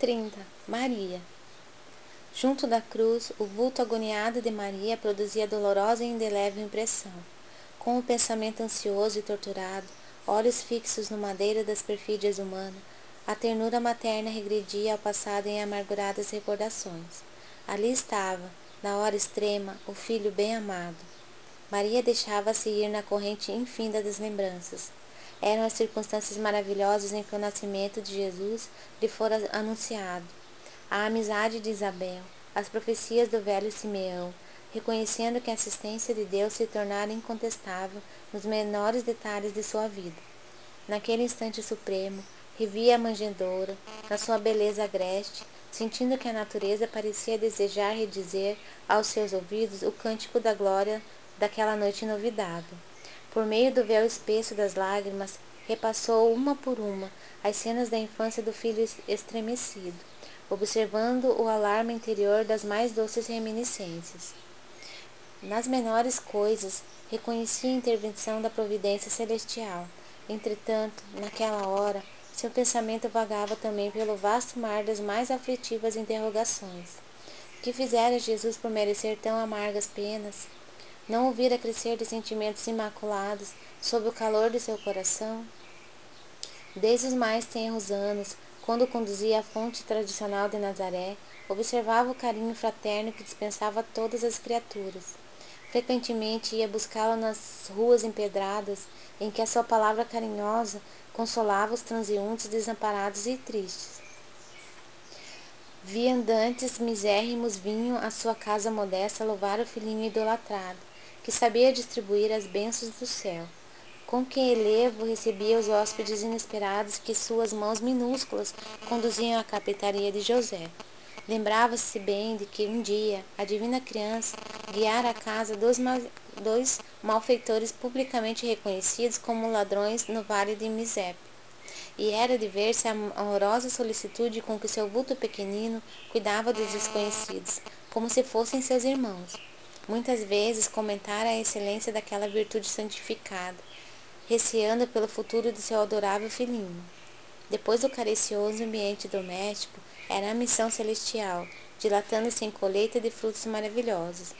30. Maria. Junto da cruz, o vulto agoniado de Maria produzia dolorosa e indelével impressão. Com o pensamento ansioso e torturado, olhos fixos no madeiro das perfídias humanas, a ternura materna regredia ao passado em amarguradas recordações. Ali estava, na hora extrema, o filho bem amado. Maria deixava-se ir na corrente infinda das lembranças. Eram as circunstâncias maravilhosas em que o nascimento de Jesus lhe fora anunciado. A amizade de Isabel, as profecias do velho Simeão, reconhecendo que a assistência de Deus se tornara incontestável nos menores detalhes de sua vida. Naquele instante supremo, revia a manjedoura, na sua beleza agreste, sentindo que a natureza parecia desejar redizer aos seus ouvidos o cântico da glória daquela noite inovidável. Por meio do véu espesso das lágrimas, repassou uma por uma as cenas da infância do filho estremecido, observando o alarme interior das mais doces reminiscências. Nas menores coisas, reconhecia a intervenção da providência celestial. Entretanto, naquela hora, seu pensamento vagava também pelo vasto mar das mais aflitivas interrogações. Que fizera Jesus por merecer tão amargas penas? Não o vira crescer de sentimentos imaculados sob o calor de seu coração? Desde os mais tenros anos, quando conduzia à fonte tradicional de Nazaré, observava o carinho fraterno que dispensava a todas as criaturas. Frequentemente ia buscá-la nas ruas empedradas, em que a sua palavra carinhosa consolava os transeuntes desamparados e tristes. Viandantes misérrimos vinham à sua casa modesta louvar o filhinho idolatrado que sabia distribuir as bênçãos do céu. Com que elevo recebia os hóspedes inesperados que suas mãos minúsculas conduziam à capitaria de José. Lembrava-se bem de que um dia a divina criança guiara a casa dos, mal, dois malfeitores publicamente reconhecidos como ladrões no vale de Misepe. E era de ver-se a amorosa solicitude com que seu vulto pequenino cuidava dos desconhecidos, como se fossem seus irmãos. Muitas vezes comentara a excelência daquela virtude santificada, receando pelo futuro de seu adorável filhinho. Depois do carecioso ambiente doméstico, era a missão celestial, dilatando-se em colheita de frutos maravilhosos.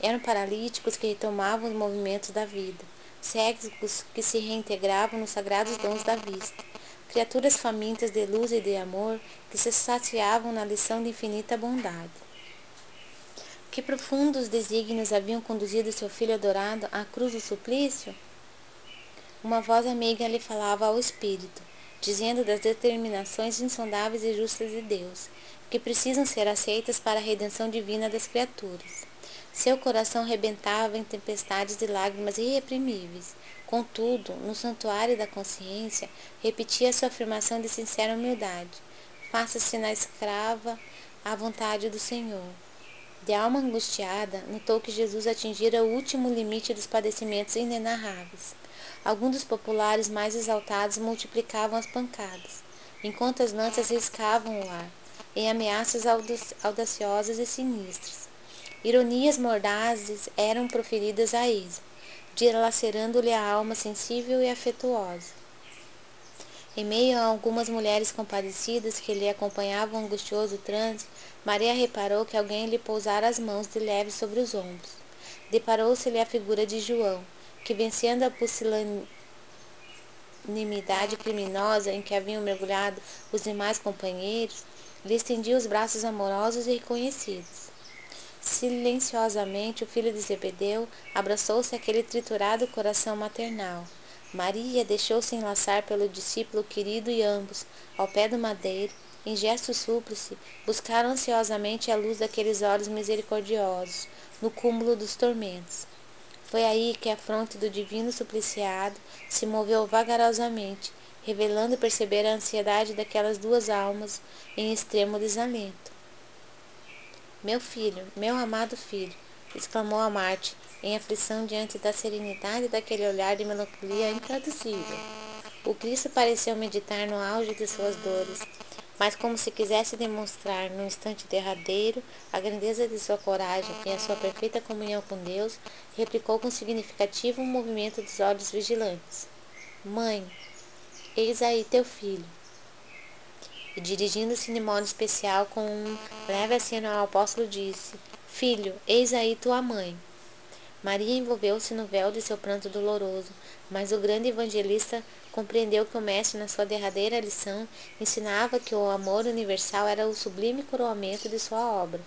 Eram paralíticos que retomavam os movimentos da vida, cegos que se reintegravam nos sagrados dons da vista, criaturas famintas de luz e de amor que se saciavam na lição de infinita bondade. Que profundos desígnios haviam conduzido seu filho adorado à cruz do suplício? Uma voz amiga lhe falava ao espírito, dizendo das determinações insondáveis e justas de Deus, que precisam ser aceitas para a redenção divina das criaturas. Seu coração rebentava em tempestades de lágrimas irreprimíveis. Contudo, no santuário da consciência, repetia sua afirmação de sincera humildade: Faça-se na escrava a vontade do Senhor. De alma angustiada, notou que Jesus atingira o último limite dos padecimentos inenarráveis. Alguns dos populares mais exaltados multiplicavam as pancadas, enquanto as lanças riscavam o ar, em ameaças audaciosas e sinistras. Ironias mordazes eram proferidas a esmo, dilacerando-lhe a alma sensível e afetuosa. Em meio a algumas mulheres compadecidas que lhe acompanhavam o angustioso transe, Maria reparou que alguém lhe pousara as mãos de leve sobre os ombros. Deparou-se-lhe a figura de João, que, vencendo a pusilanimidade criminosa em que haviam mergulhado os demais companheiros, lhe estendia os braços amorosos e reconhecidos. Silenciosamente, o filho de Zebedeu abraçou-se àquele triturado coração maternal. Maria deixou-se enlaçar pelo discípulo querido e ambos, ao pé do madeiro, em gesto súplice, buscaram ansiosamente a luz daqueles olhos misericordiosos, no cúmulo dos tormentos. Foi aí que a fronte do divino supliciado se moveu vagarosamente, revelando perceber a ansiedade daquelas duas almas em extremo desalento. Meu filho, meu amado filho, exclamou a Marte, em aflição diante da serenidade daquele olhar de melancolia intraduzível. O Cristo pareceu meditar no auge de suas dores, mas como se quisesse demonstrar no instante derradeiro a grandeza de sua coragem e a sua perfeita comunhão com Deus, replicou com significativo movimento dos olhos vigilantes. Mãe, eis aí teu filho. e, dirigindo-se de modo especial com um leve aceno ao apóstolo, disse: Filho, eis aí tua mãe. Maria envolveu-se no véu de seu pranto doloroso, mas o grande evangelista compreendeu que o Mestre, na sua derradeira lição, ensinava que o amor universal era o sublime coroamento de sua obra.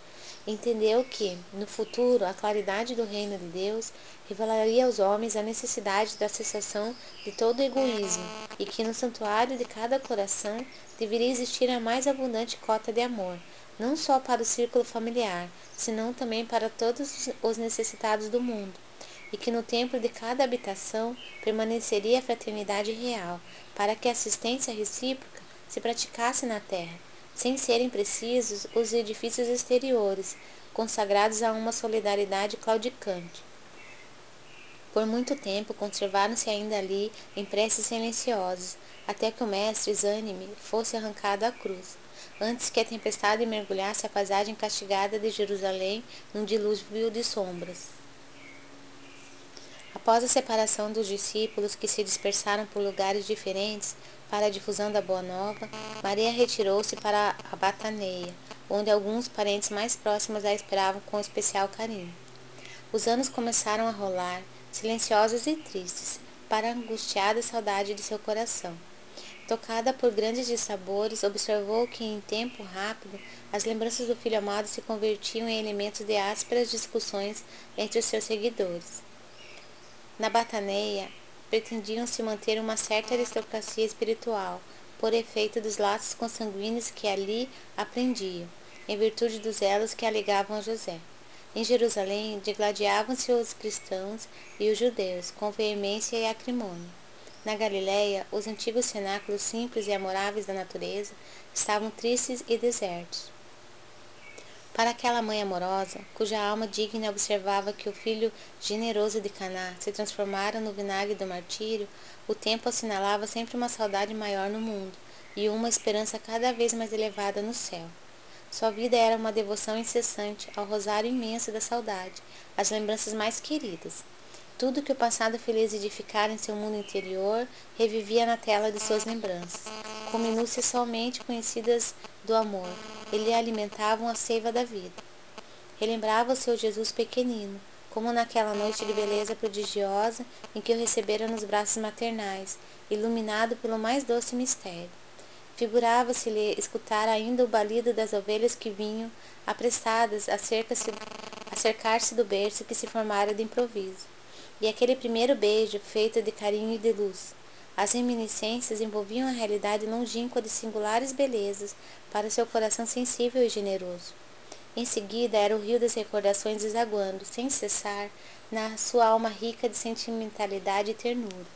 Entendeu que, no futuro, a claridade do reino de Deus revelaria aos homens a necessidade da cessação de todo egoísmo e que no santuário de cada coração deveria existir a mais abundante cota de amor, não só para o círculo familiar, senão também para todos os necessitados do mundo e que no templo de cada habitação permaneceria a fraternidade real, para que a assistência recíproca se praticasse na terra, sem serem precisos os edifícios exteriores, consagrados a uma solidariedade claudicante. Por muito tempo conservaram-se ainda ali em preces silenciosas, até que o mestre exânime fosse arrancado à cruz, antes que a tempestade mergulhasse a paisagem castigada de Jerusalém num dilúvio de sombras. Após a separação dos discípulos que se dispersaram por lugares diferentes para a difusão da Boa Nova, Maria retirou-se para a Bataneia, onde alguns parentes mais próximos a esperavam com especial carinho. Os anos começaram a rolar, silenciosos e tristes, para a angustiada saudade de seu coração. Tocada por grandes dissabores, observou que em tempo rápido as lembranças do filho amado se convertiam em elementos de ásperas discussões entre os seus seguidores. Na Bataneia, pretendiam se manter uma certa aristocracia espiritual, por efeito dos laços consanguíneos que ali aprendiam, em virtude dos elos que alegavam a José. Em Jerusalém, digladiavam-se os cristãos e os judeus, com veemência e acrimônia. Na Galiléia, os antigos cenáculos simples e amoráveis da natureza estavam tristes e desertos. Para aquela mãe amorosa, cuja alma digna observava que o filho generoso de Caná se transformara no vinagre do martírio, o tempo assinalava sempre uma saudade maior no mundo e uma esperança cada vez mais elevada no céu. Sua vida era uma devoção incessante ao rosário imenso da saudade, às lembranças mais queridas. Tudo que o passado feliz edificara em seu mundo interior revivia na tela de suas lembranças, com minúcias somente conhecidas do amor, ele alimentavam a seiva da vida. Relembrava o seu Jesus pequenino, como naquela noite de beleza prodigiosa em que o recebera nos braços maternais, iluminado pelo mais doce mistério. Figurava-se-lhe escutar ainda o balido das ovelhas que vinham, apressadas a cercar-se do berço que se formara de improviso, e aquele primeiro beijo feito de carinho e de luz. As reminiscências envolviam a realidade longínqua de singulares belezas para seu coração sensível e generoso. Em seguida era o rio das recordações desaguando, sem cessar, na sua alma rica de sentimentalidade e ternura.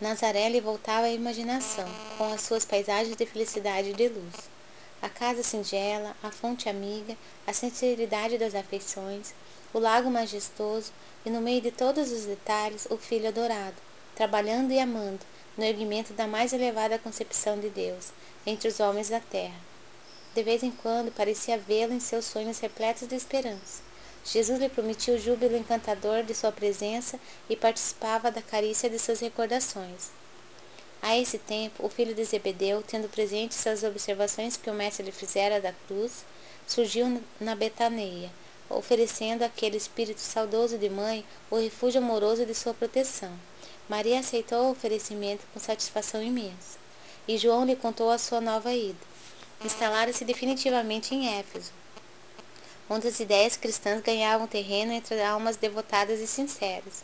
Nazaré lhe voltava a imaginação, com as suas paisagens de felicidade e de luz. A casa singela, a fonte amiga, a sinceridade das afeições, o lago majestoso e, no meio de todos os detalhes, o filho adorado, trabalhando e amando, no erguimento da mais elevada concepção de Deus, entre os homens da terra. De vez em quando parecia vê-lo em seus sonhos repletos de esperança. Jesus lhe prometia o júbilo encantador de sua presença e participava da carícia de suas recordações. A esse tempo, o filho de Zebedeu, tendo presentes as observações que o mestre lhe fizera da cruz, surgiu na Betaneia, oferecendo àquele espírito saudoso de mãe o refúgio amoroso de sua proteção. Maria aceitou o oferecimento com satisfação imensa, e João lhe contou a sua nova ida. Instalara-se definitivamente em Éfeso, onde as ideias cristãs ganhavam terreno entre almas devotadas e sinceras.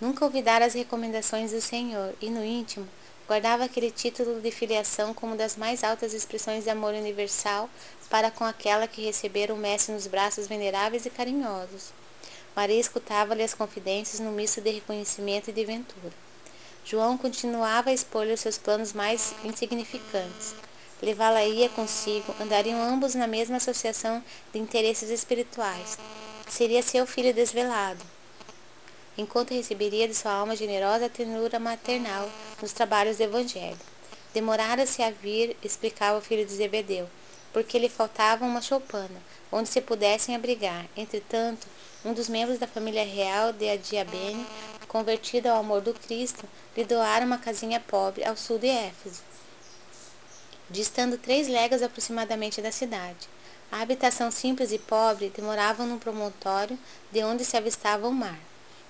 Nunca olvidara as recomendações do Senhor e, no íntimo, guardava aquele título de filiação como das mais altas expressões de amor universal para com aquela que recebera o Mestre nos braços veneráveis e carinhosos. Maria escutava-lhe as confidências no misto de reconhecimento e de ventura. João continuava a expor-lhe os seus planos mais insignificantes. Levá-la-ia consigo, andariam ambos na mesma associação de interesses espirituais. Seria seu filho desvelado, enquanto receberia de sua alma generosa a ternura maternal nos trabalhos do Evangelho. Demorara-se a vir, explicava o filho de Zebedeu, porque lhe faltava uma choupana, onde se pudessem abrigar. Entretanto, um dos membros da família real de Adiabene, convertido ao amor do Cristo, lhe doara uma casinha pobre ao sul de Éfeso. distando três léguas aproximadamente da cidade. A habitação simples e pobre demorava num promontório de onde se avistava o mar.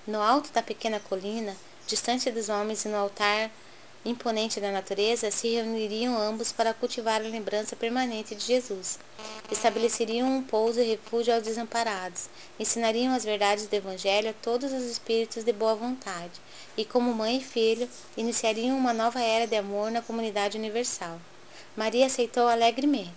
No alto da pequena colina, distante dos homens e no altar imponente da natureza, se reuniriam ambos para cultivar a lembrança permanente de Jesus. Estabeleceriam um pouso e refúgio aos desamparados, ensinariam as verdades do Evangelho a todos os espíritos de boa vontade, e como mãe e filho, iniciariam uma nova era de amor na comunidade universal. Maria aceitou alegremente.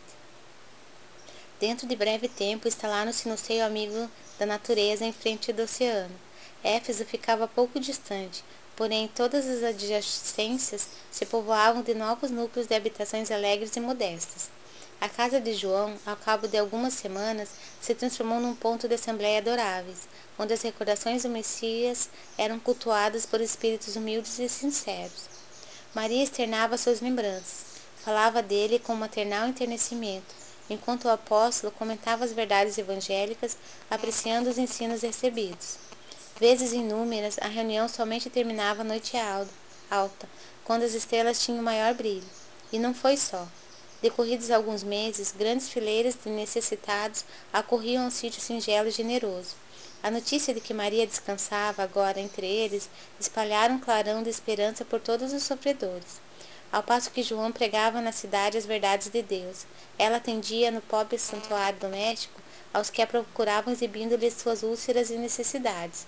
Dentro de breve tempo, instalaram-se no seio amigo da natureza em frente do oceano. Éfeso ficava pouco distante, porém todas as adjacências se povoavam de novos núcleos de habitações alegres e modestas. A casa de João, ao cabo de algumas semanas, se transformou num ponto de assembleia adoráveis, onde as recordações do Messias eram cultuadas por espíritos humildes e sinceros. Maria externava suas lembranças, falava dele com maternal enternecimento, enquanto o apóstolo comentava as verdades evangélicas, apreciando os ensinos recebidos. Vezes inúmeras, a reunião somente terminava à noite alta, quando as estrelas tinham maior brilho. E não foi só. Decorridos alguns meses, grandes fileiras de necessitados acorriam ao sítio singelo e generoso. A notícia de que Maria descansava agora entre eles espalhara um clarão de esperança por todos os sofredores. Ao passo que João pregava na cidade as verdades de Deus, ela atendia no pobre santuário doméstico aos que a procuravam exibindo-lhes suas úlceras e necessidades.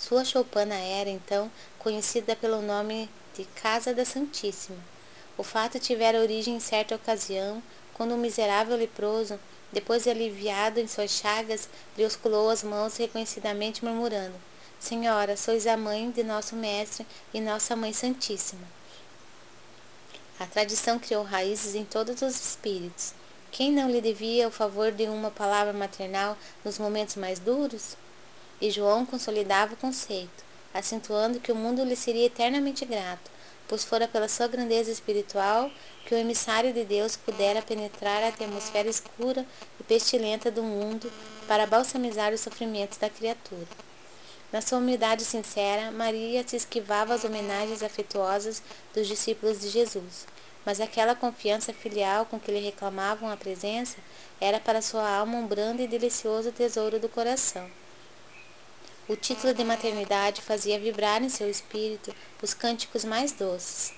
Sua choupana era, então, conhecida pelo nome de Casa da Santíssima. O fato tivera origem em certa ocasião, quando um miserável leproso, depois de aliviado em suas chagas, lhe osculou as mãos reconhecidamente murmurando, Senhora, sois a mãe de nosso Mestre e nossa Mãe Santíssima. A tradição criou raízes em todos os espíritos. Quem não lhe devia o favor de uma palavra maternal nos momentos mais duros? E João consolidava o conceito, acentuando que o mundo lhe seria eternamente grato, pois fora pela sua grandeza espiritual que o emissário de Deus pudera penetrar a atmosfera escura e pestilenta do mundo para balsamizar os sofrimentos da criatura. Na sua humildade sincera, Maria se esquivava às homenagens afetuosas dos discípulos de Jesus, mas aquela confiança filial com que lhe reclamavam a presença era para sua alma um brando e delicioso tesouro do coração. O título de maternidade fazia vibrar em seu espírito os cânticos mais doces.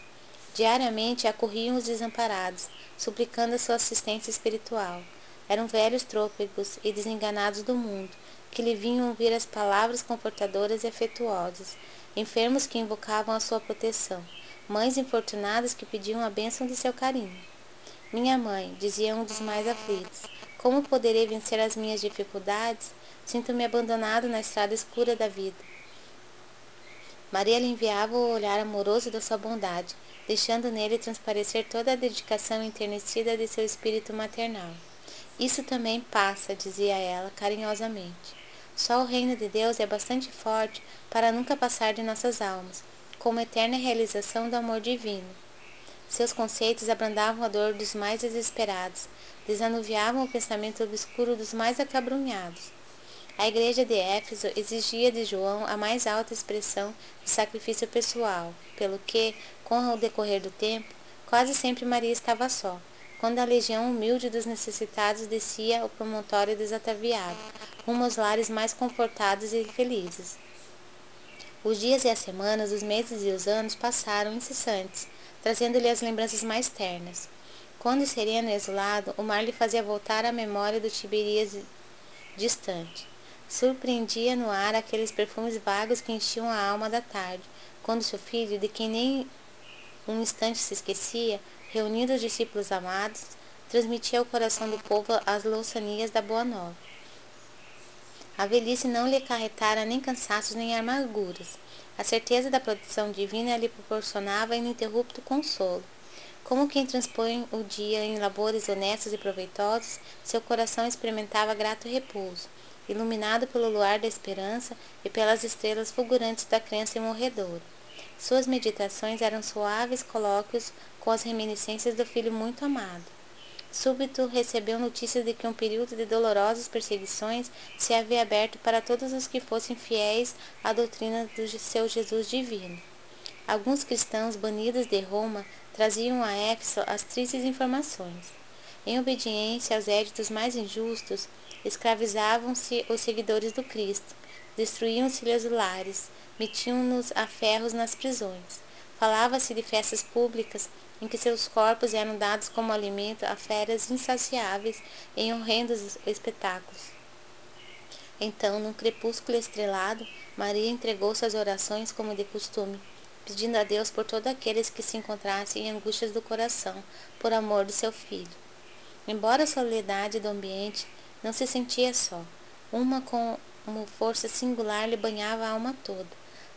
Diariamente acorriam os desamparados, suplicando a sua assistência espiritual. Eram velhos trôpegos e desenganados do mundo, que lhe vinham ouvir as palavras confortadoras e afetuosas, enfermos que invocavam a sua proteção, mães infortunadas que pediam a bênção de seu carinho. Minha mãe, dizia um dos mais aflitos, como poderei vencer as minhas dificuldades Sinto-me abandonado na estrada escura da vida. Maria lhe enviava o olhar amoroso da sua bondade, deixando nele transparecer toda a dedicação enternecida de seu espírito maternal. Isso também passa, dizia ela carinhosamente. Só o reino de Deus é bastante forte para nunca passar de nossas almas, como eterna realização do amor divino. Seus conceitos abrandavam a dor dos mais desesperados, desanuviavam o pensamento obscuro dos mais acabrunhados. A igreja de Éfeso exigia de João a mais alta expressão de sacrifício pessoal, pelo que, com o decorrer do tempo, quase sempre Maria estava só, quando a legião humilde dos necessitados descia o promontório desataviado, rumo aos lares mais confortados e felizes. Os dias e as semanas, os meses e os anos passaram incessantes, trazendo-lhe as lembranças mais ternas. Quando sereno e isolado, o mar lhe fazia voltar à memória do Tiberias distante. Surpreendia no ar aqueles perfumes vagos que enchiam a alma da tarde, quando seu filho, de quem nem um instante se esquecia, reunindo os discípulos amados, transmitia ao coração do povo as louçanias da Boa Nova. A velhice não lhe acarretara nem cansaços nem amarguras. A certeza da proteção divina lhe proporcionava ininterrupto consolo. Como quem transpõe o dia em labores honestos e proveitosos, seu coração experimentava grato repouso iluminado pelo luar da esperança e pelas estrelas fulgurantes da crença imorredora. Suas meditações eram suaves colóquios com as reminiscências do filho muito amado. Súbito recebeu notícia de que um período de dolorosas perseguições se havia aberto para todos os que fossem fiéis à doutrina do seu Jesus divino. Alguns cristãos banidos de Roma traziam a Éfeso as tristes informações. Em obediência aos éditos mais injustos, escravizavam-se os seguidores do Cristo, destruíam-se-lhes os lares, metiam-nos a ferros nas prisões. Falava-se de festas públicas em que seus corpos eram dados como alimento a feras insaciáveis em horrendos espetáculos. Então, num crepúsculo estrelado, Maria entregou-se às orações como de costume, pedindo a Deus por todos aqueles que se encontrassem em angústias do coração, por amor do seu filho. Embora a soledade do ambiente, não se sentia só. Uma com uma força singular lhe banhava a alma toda.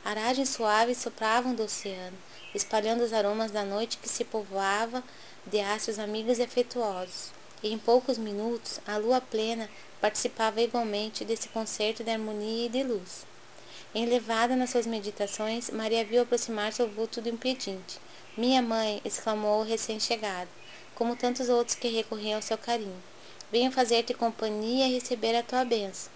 Aragens suaves sopravam do oceano, espalhando os aromas da noite que se povoava de astros amigos e afetuosos. E em poucos minutos, a lua plena participava igualmente desse concerto de harmonia e de luz. Enlevada nas suas meditações, Maria viu aproximar-se o vulto do impedinte. Minha mãe, exclamou o recém-chegado, como tantos outros que recorriam ao seu carinho. Venho fazer-te companhia e receber a tua bênção.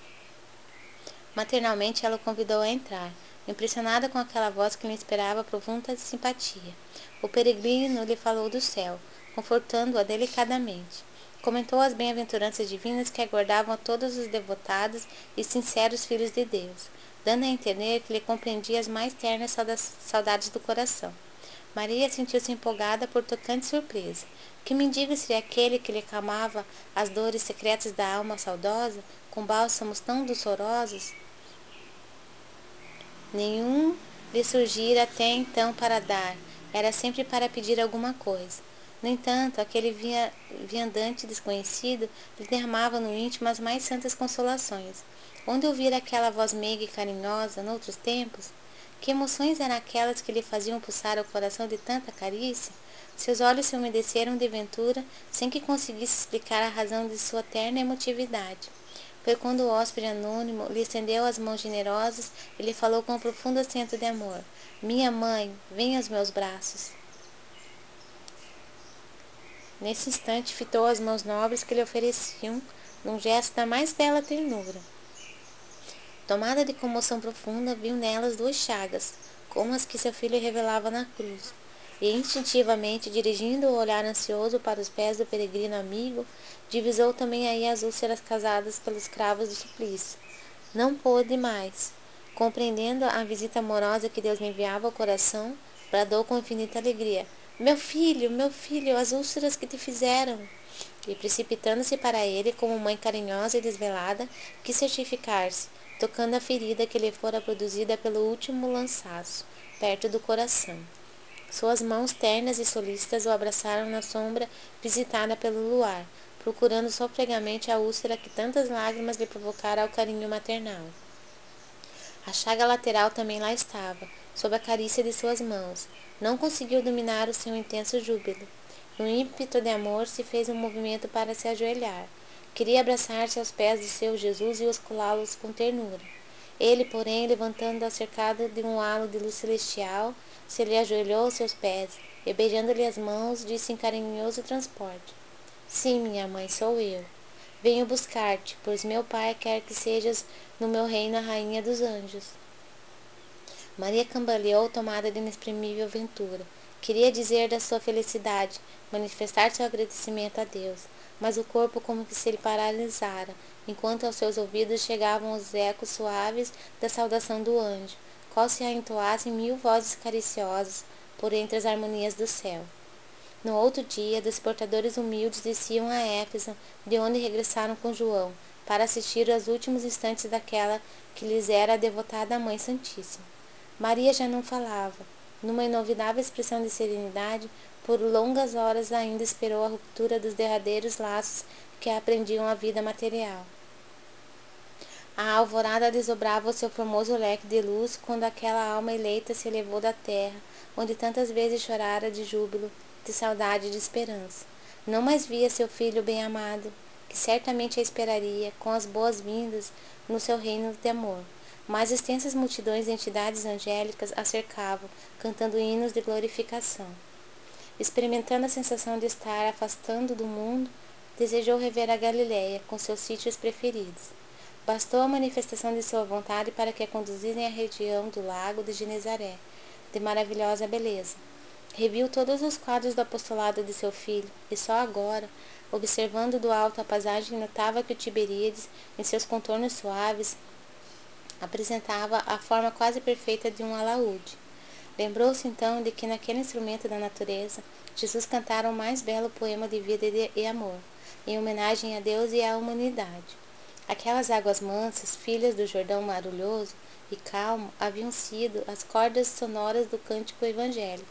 Maternalmente ela o convidou a entrar, impressionada com aquela voz que lhe inspirava profunda simpatia. O peregrino lhe falou do céu, confortando-a delicadamente. Comentou as bem-aventuranças divinas que aguardavam a todos os devotados e sinceros filhos de Deus, dando a entender que lhe compreendia as mais ternas saudades do coração. Maria sentiu-se empolgada por tocante surpresa. Que mendigo seria aquele que lhe acalmava as dores secretas da alma saudosa, com bálsamos tão doçorosos? Nenhum lhe surgira até então para dar, era sempre para pedir alguma coisa. No entanto, aquele via, viandante desconhecido lhe derramava no íntimo as mais santas consolações. Onde ouvira aquela voz meiga e carinhosa, noutros tempos? Que emoções eram aquelas que lhe faziam pulsar o coração de tanta carícia? Seus olhos se umedeceram de ventura, sem que conseguisse explicar a razão de sua terna emotividade. Foi quando o hóspede anônimo lhe estendeu as mãos generosas e lhe falou com um profundo acento de amor: Minha mãe, venha aos meus braços. Nesse instante, fitou as mãos nobres que lhe ofereciam, num gesto da mais bela ternura. Tomada de comoção profunda, viu nelas duas chagas, como as que seu filho revelava na cruz, e instintivamente, dirigindo o olhar ansioso para os pés do peregrino amigo, divisou também aí as úlceras causadas pelos cravos do suplício. Não pôde mais. Compreendendo a visita amorosa que Deus me enviava ao coração, bradou com infinita alegria: meu filho, meu filho, as úlceras que te fizeram. E precipitando-se para ele, como mãe carinhosa e desvelada, quis certificar-se, tocando a ferida que lhe fora produzida pelo último lançaço, perto do coração. Suas mãos ternas e solícitas o abraçaram na sombra visitada pelo luar, procurando sofregamente a úlcera que tantas lágrimas lhe provocara ao carinho maternal. A chaga lateral também lá estava, sob a carícia de suas mãos, não conseguiu dominar o seu intenso júbilo. No ímpeto de amor, se fez um movimento para se ajoelhar. Queria abraçar-se aos pés de seu Jesus e osculá-los com ternura. Ele, porém, levantando-a cercado de um halo de luz celestial, se lhe ajoelhou aos seus pés e, beijando-lhe as mãos, disse em carinhoso transporte: Sim, minha mãe, sou eu. Venho buscar-te, pois meu pai quer que sejas no meu reino a rainha dos anjos. Maria cambaleou tomada de inexprimível ventura. Queria dizer da sua felicidade, manifestar seu agradecimento a Deus, mas o corpo como que se lhe paralisara, enquanto aos seus ouvidos chegavam os ecos suaves da saudação do anjo, qual se a entoassem mil vozes cariciosas por entre as harmonias do céu. No outro dia, dos portadores humildes desciam a Éfeso, de onde regressaram com João, para assistir aos últimos instantes daquela que lhes era a devotada Mãe Santíssima. Maria já não falava. Numa inovidável expressão de serenidade, por longas horas ainda esperou a ruptura dos derradeiros laços que aprendiam a vida material. A alvorada desobrava o seu formoso leque de luz quando aquela alma eleita se elevou da terra, onde tantas vezes chorara de júbilo, de saudade e de esperança. Não mais via seu filho bem-amado, que certamente a esperaria com as boas-vindas no seu reino de amor mas extensas multidões de entidades angélicas a cercavam, cantando hinos de glorificação. Experimentando a sensação de estar afastando do mundo, desejou rever a Galiléia com seus sítios preferidos. Bastou a manifestação de sua vontade para que a conduzissem à região do lago de Genezaré, de maravilhosa beleza. Reviu todos os quadros do apostolado de seu filho, e só agora, observando do alto a paisagem, notava que o Tiberíades, em seus contornos suaves, apresentava a forma quase perfeita de um alaúde. Lembrou-se então de que naquele instrumento da natureza, Jesus cantara o mais belo poema de vida e amor, em homenagem a Deus e à humanidade. Aquelas águas mansas, filhas do Jordão marulhoso e calmo, haviam sido as cordas sonoras do cântico evangélico.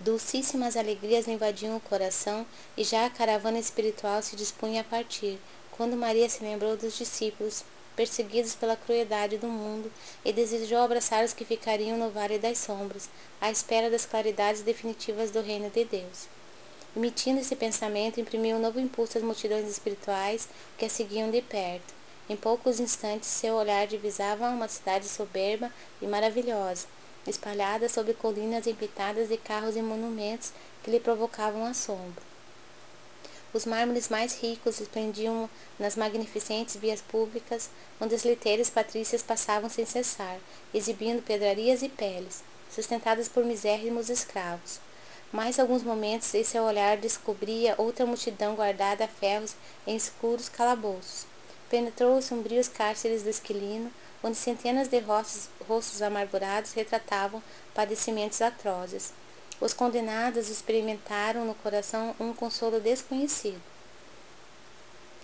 Dulcíssimas alegrias invadiam o coração e já a caravana espiritual se dispunha a partir, quando Maria se lembrou dos discípulos, perseguidos pela crueldade do mundo, e desejou abraçar os que ficariam no vale das sombras, à espera das claridades definitivas do reino de Deus. Emitindo esse pensamento, imprimiu um novo impulso às multidões espirituais que a seguiam de perto. Em poucos instantes, seu olhar divisava uma cidade soberba e maravilhosa, espalhada sobre colinas empitadas de carros e monumentos que lhe provocavam assombro. Os mármores mais ricos esplendiam nas magnificentes vias públicas, onde as liteiras patrícias passavam sem cessar, exibindo pedrarias e peles, sustentadas por misérrimos escravos. Mais alguns momentos e seu olhar descobria outra multidão guardada a ferros em escuros calabouços. Penetrou os sombrios cárceres do Esquilino, onde centenas de rostos, rostos amargurados retratavam padecimentos atrozes. Os condenados experimentaram no coração um consolo desconhecido.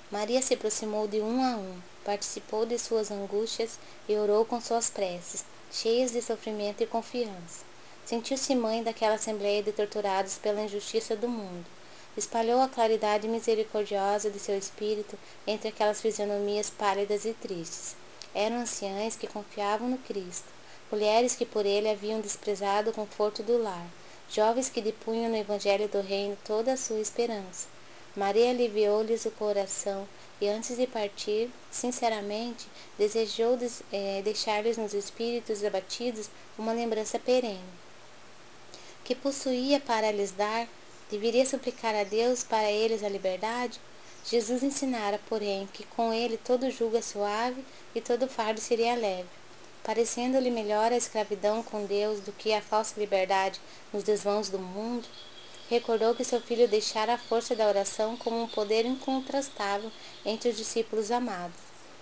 Maria se aproximou de um a um, participou de suas angústias e orou com suas preces, cheias de sofrimento e confiança. Sentiu-se mãe daquela assembleia de torturados pela injustiça do mundo. Espalhou a claridade misericordiosa de seu espírito entre aquelas fisionomias pálidas e tristes. Eram anciães que confiavam no Cristo, mulheres que por ele haviam desprezado o conforto do lar, jovens que depunham no Evangelho do Reino toda a sua esperança. Maria aliviou-lhes o coração e, antes de partir, sinceramente, desejou é, deixar-lhes nos espíritos abatidos uma lembrança perene. Que possuía para lhes dar, deveria suplicar a Deus para eles a liberdade? Jesus ensinara, porém, que com ele todo jugo é suave e todo fardo seria leve. Parecendo-lhe melhor a escravidão com Deus do que a falsa liberdade nos desvãos do mundo, recordou que seu filho deixara a força da oração como um poder incontrastável entre os discípulos amados.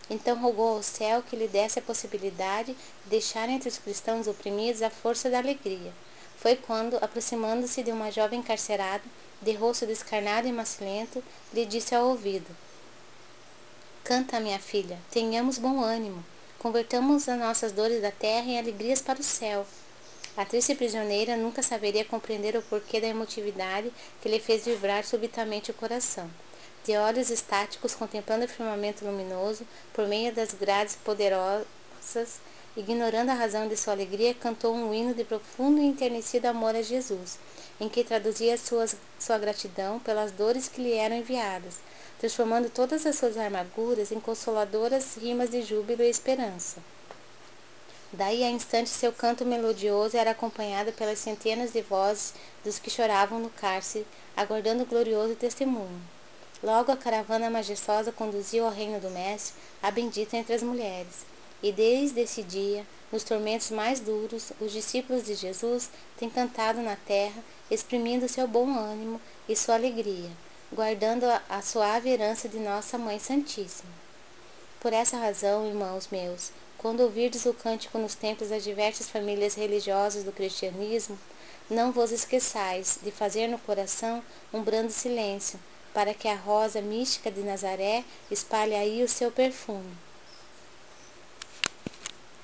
Então rogou ao céu que lhe desse a possibilidade de deixar entre os cristãos oprimidos a força da alegria. Foi quando, aproximando-se de uma jovem encarcerada, de rosto descarnado e macilento, lhe disse ao ouvido: Canta, minha filha, tenhamos bom ânimo, convertamos as nossas dores da terra em alegrias para o céu. A triste prisioneira nunca saberia compreender o porquê da emotividade que lhe fez vibrar subitamente o coração. De olhos estáticos contemplando o firmamento luminoso, por meio das grades poderosas, ignorando a razão de sua alegria, cantou um hino de profundo e enternecido amor a Jesus, em que traduzia suas, sua gratidão pelas dores que lhe eram enviadas, transformando todas as suas amarguras em consoladoras rimas de júbilo e esperança. Daí a instante seu canto melodioso era acompanhado pelas centenas de vozes dos que choravam no cárcere, aguardando o glorioso testemunho. Logo a caravana majestosa conduziu ao reino do Mestre a bendita entre as mulheres. E desde esse dia, nos tormentos mais duros, os discípulos de Jesus têm cantado na terra, exprimindo seu bom ânimo e sua alegria, guardando a, suave herança de nossa Mãe Santíssima. Por essa razão, irmãos meus, quando ouvirdes o cântico nos templos das diversas famílias religiosas do cristianismo, não vos esqueçais de fazer no coração um brando silêncio, para que a rosa mística de Nazaré espalhe aí o seu perfume.